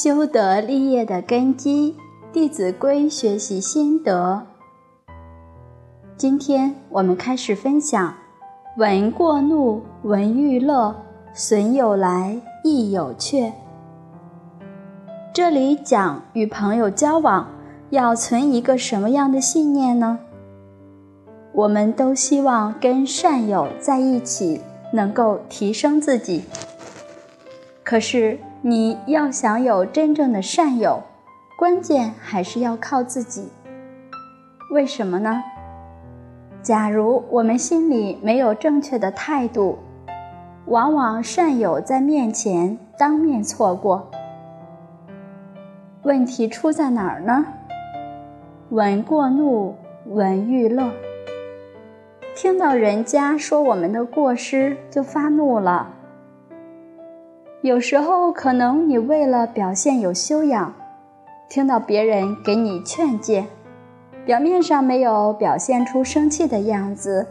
修德立业的根基，《弟子规》学习心得。今天我们开始分享：闻过怒，闻欲乐，损有来，亦有去。这里讲与朋友交往，要存一个什么样的信念呢？我们都希望跟善友在一起，能够提升自己。可是，你要想有真正的善友，关键还是要靠自己。为什么呢？假如我们心里没有正确的态度，往往善友在面前当面错过。问题出在哪儿呢？闻过怒，闻欲乐。听到人家说我们的过失，就发怒了。有时候，可能你为了表现有修养，听到别人给你劝诫，表面上没有表现出生气的样子，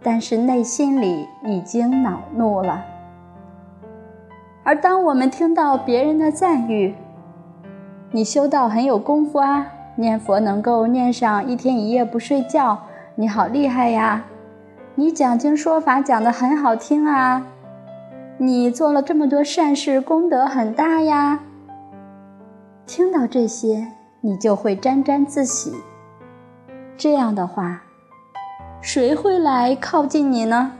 但是内心里已经恼怒了。而当我们听到别人的赞誉，你修道很有功夫啊，念佛能够念上一天一夜不睡觉，你好厉害呀！你讲经说法讲得很好听啊。你做了这么多善事，功德很大呀。听到这些，你就会沾沾自喜。这样的话，谁会来靠近你呢？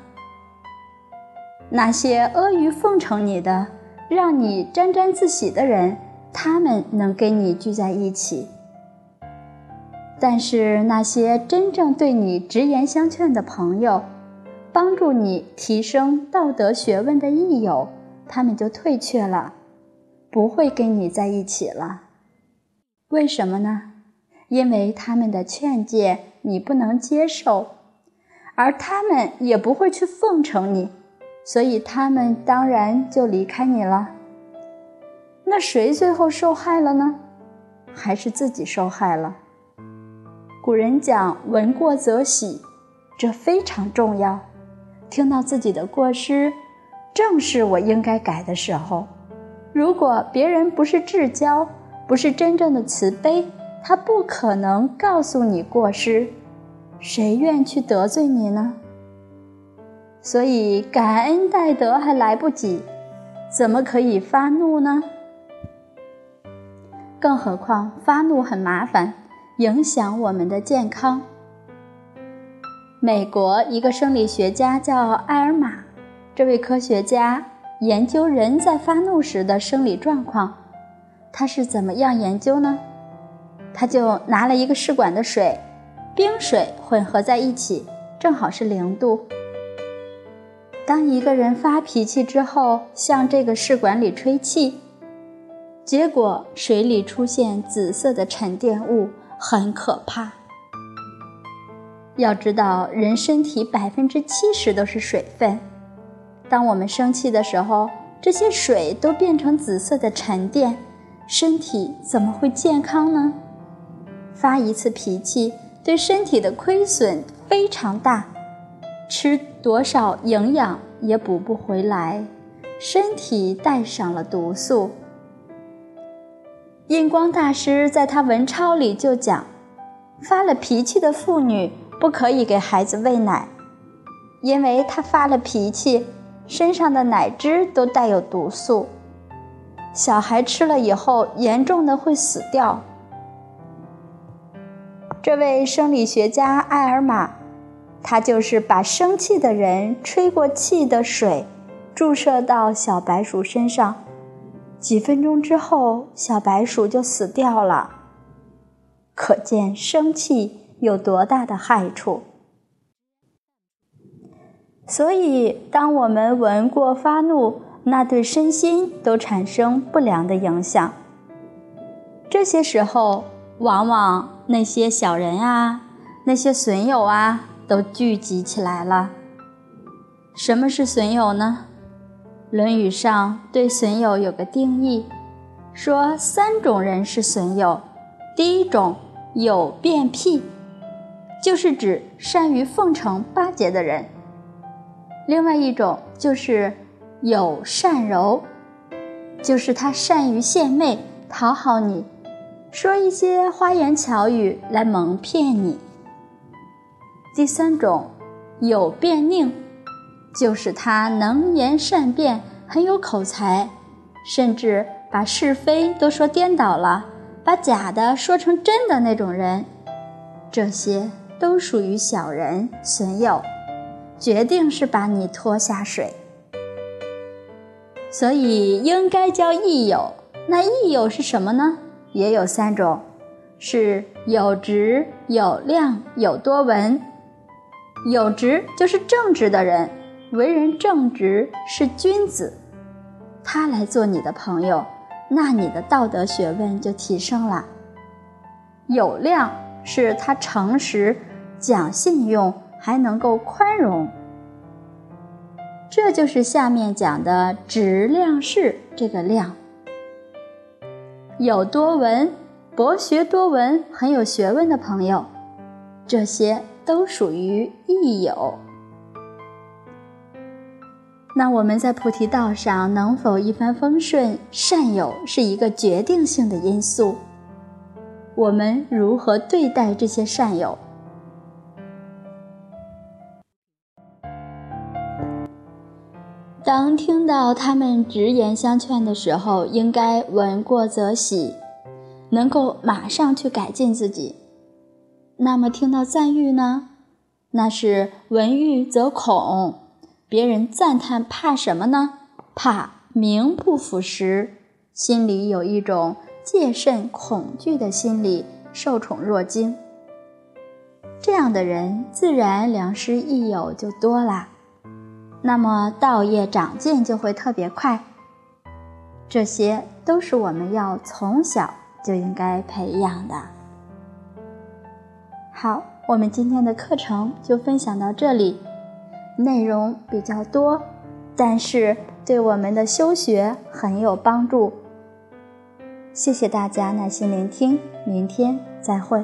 那些阿谀奉承你的、让你沾沾自喜的人，他们能跟你聚在一起。但是那些真正对你直言相劝的朋友，帮助你提升道德学问的益友，他们就退却了，不会跟你在一起了。为什么呢？因为他们的劝诫你不能接受，而他们也不会去奉承你，所以他们当然就离开你了。那谁最后受害了呢？还是自己受害了？古人讲“闻过则喜”，这非常重要。听到自己的过失，正是我应该改的时候。如果别人不是至交，不是真正的慈悲，他不可能告诉你过失，谁愿去得罪你呢？所以感恩戴德还来不及，怎么可以发怒呢？更何况发怒很麻烦，影响我们的健康。美国一个生理学家叫埃尔玛，这位科学家研究人在发怒时的生理状况。他是怎么样研究呢？他就拿了一个试管的水，冰水混合在一起，正好是零度。当一个人发脾气之后，向这个试管里吹气，结果水里出现紫色的沉淀物，很可怕。要知道，人身体百分之七十都是水分。当我们生气的时候，这些水都变成紫色的沉淀，身体怎么会健康呢？发一次脾气对身体的亏损非常大，吃多少营养也补不回来，身体带上了毒素。印光大师在他文钞里就讲，发了脾气的妇女。不可以给孩子喂奶，因为他发了脾气，身上的奶汁都带有毒素，小孩吃了以后严重的会死掉。这位生理学家艾尔玛，他就是把生气的人吹过气的水注射到小白鼠身上，几分钟之后，小白鼠就死掉了。可见生气。有多大的害处？所以，当我们闻过发怒，那对身心都产生不良的影响。这些时候，往往那些小人啊，那些损友啊，都聚集起来了。什么是损友呢？《论语》上对损友有个定义，说三种人是损友。第一种，有变癖。就是指善于奉承巴结的人。另外一种就是有善柔，就是他善于献媚，讨好你，说一些花言巧语来蒙骗你。第三种，有辩佞，就是他能言善辩，很有口才，甚至把是非都说颠倒了，把假的说成真的那种人。这些都属于小人损友，决定是把你拖下水。所以应该交益友。那益友是什么呢？也有三种，是有直、有量、有多闻。有直就是正直的人，为人正直是君子，他来做你的朋友，那你的道德学问就提升了。有量是他诚实、讲信用，还能够宽容。这就是下面讲的直量是这个量。有多闻，博学多闻，很有学问的朋友，这些。都属于益友。那我们在菩提道上能否一帆风顺？善友是一个决定性的因素。我们如何对待这些善友？当听到他们直言相劝的时候，应该闻过则喜，能够马上去改进自己。那么听到赞誉呢？那是闻誉则恐，别人赞叹怕什么呢？怕名不副实，心里有一种戒慎恐惧的心理，受宠若惊。这样的人自然良师益友就多啦，那么道业长进就会特别快。这些都是我们要从小就应该培养的。好，我们今天的课程就分享到这里，内容比较多，但是对我们的修学很有帮助。谢谢大家耐心聆听，明天再会。